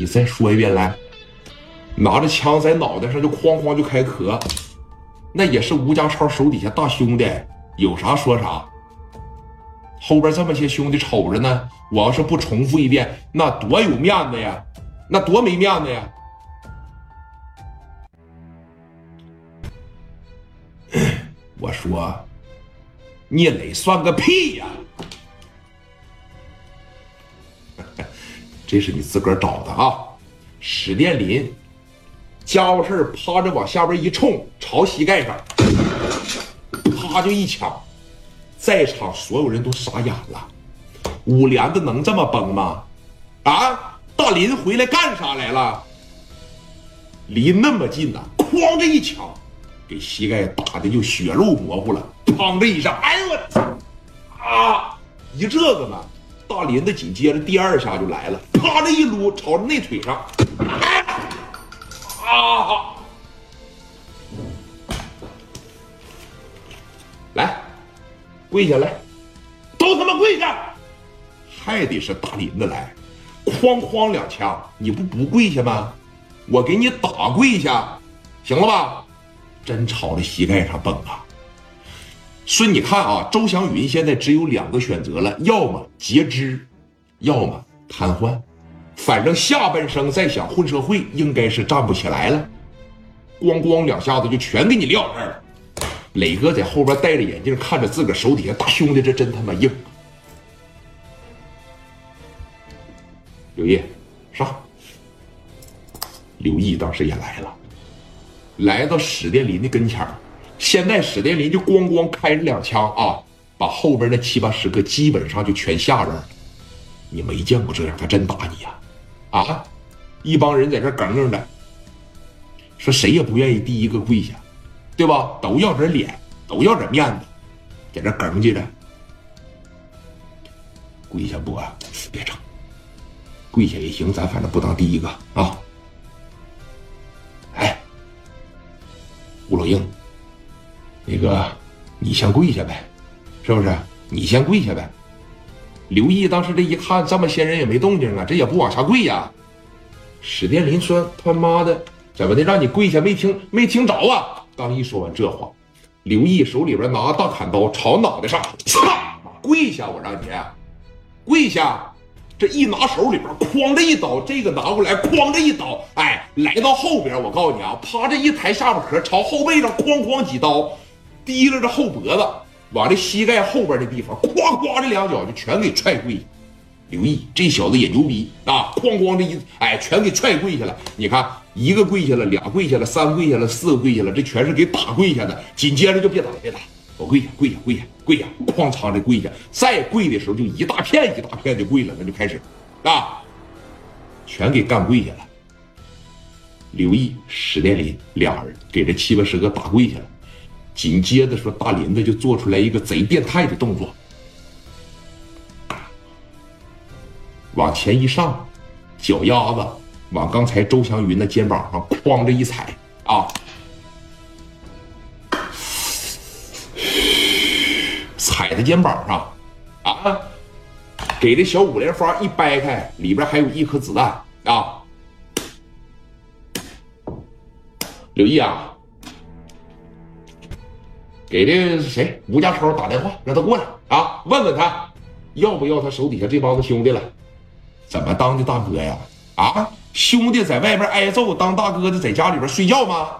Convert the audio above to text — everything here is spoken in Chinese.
你再说一遍来。拿着枪在脑袋上就哐哐就开壳，那也是吴家超手底下大兄弟，有啥说啥。后边这么些兄弟瞅着呢，我要是不重复一遍，那多有面子呀，那多没面子呀！我说，聂磊算个屁呀！这是你自个儿找的啊，史殿林。家伙事儿，趴着往下边一冲，朝膝盖上，啪就一枪，在场所有人都傻眼了。五连子能这么崩吗？啊，大林回来干啥来了？离那么近呐，哐这一枪，给膝盖打的就血肉模糊了。砰的一下，哎呦我操！啊，一这个呢，大林子紧接着第二下就来了，啪的一撸，朝着那腿上。啊！来，跪下来，都他妈跪下！还得是大林子来，哐哐两枪，你不不跪下吗？我给你打跪下，行了吧？真朝着膝盖上崩啊！所以你看啊，周祥云现在只有两个选择了，要么截肢，要么瘫痪。反正下半生再想混社会，应该是站不起来了。咣咣两下子就全给你撂这儿了。磊哥在后边戴着眼镜，看着自个儿手底下大兄弟，这真他妈硬。刘毅上。刘毅当时也来了，来到史殿林的跟前儿现在史殿林就咣咣开着两枪啊，把后边那七八十个基本上就全吓着了。你没见过这样，他真打你呀！啊一帮人在这耿耿的，说谁也不愿意第一个跪下，对吧？都要点脸，都要点面子，在这耿记着。跪下不？别整，跪下也行，咱反正不当第一个啊。哎，吴老英，那个你先跪下呗，是不是？你先跪下呗。刘毅当时这一看，这么些人也没动静啊，这也不往下跪呀。史殿林说：“他妈的，怎么的？让你跪下没听没听着啊？”刚一说完这话，刘毅手里边拿大砍刀朝脑袋上，擦，跪下！我让你跪下！这一拿手里边，哐的一刀，这个拿过来，哐的一刀，哎，来到后边，我告诉你啊，趴这一抬下巴壳，朝后背上哐哐几刀，提溜着后脖子。往这膝盖后边的地方，咵咵这两脚就全给踹跪下。刘毅这小子也牛逼啊！哐哐这一哎，全给踹跪下了。你看，一个跪下了，俩跪下了，三跪下了，四个跪下了，这全是给打跪下的。紧接着就别打了，别打，我跪下，跪下，跪下，跪下，哐嚓的跪下。再跪的时候就一大片一大片的跪了，那就开始啊，全给干跪下了。刘毅、史殿林俩人给这七八十个打跪下了。紧接着说，大林子就做出来一个贼变态的动作，往前一上，脚丫子往刚才周祥云的肩膀上哐着一踩啊，踩在肩膀上啊，给这小五连发一掰开，里边还有一颗子弹啊，刘毅啊。给这谁吴家超打电话，让他过来啊，问问他要不要他手底下这帮子兄弟了？怎么当的大哥呀？啊，兄弟在外边挨揍，当大哥的在家里边睡觉吗？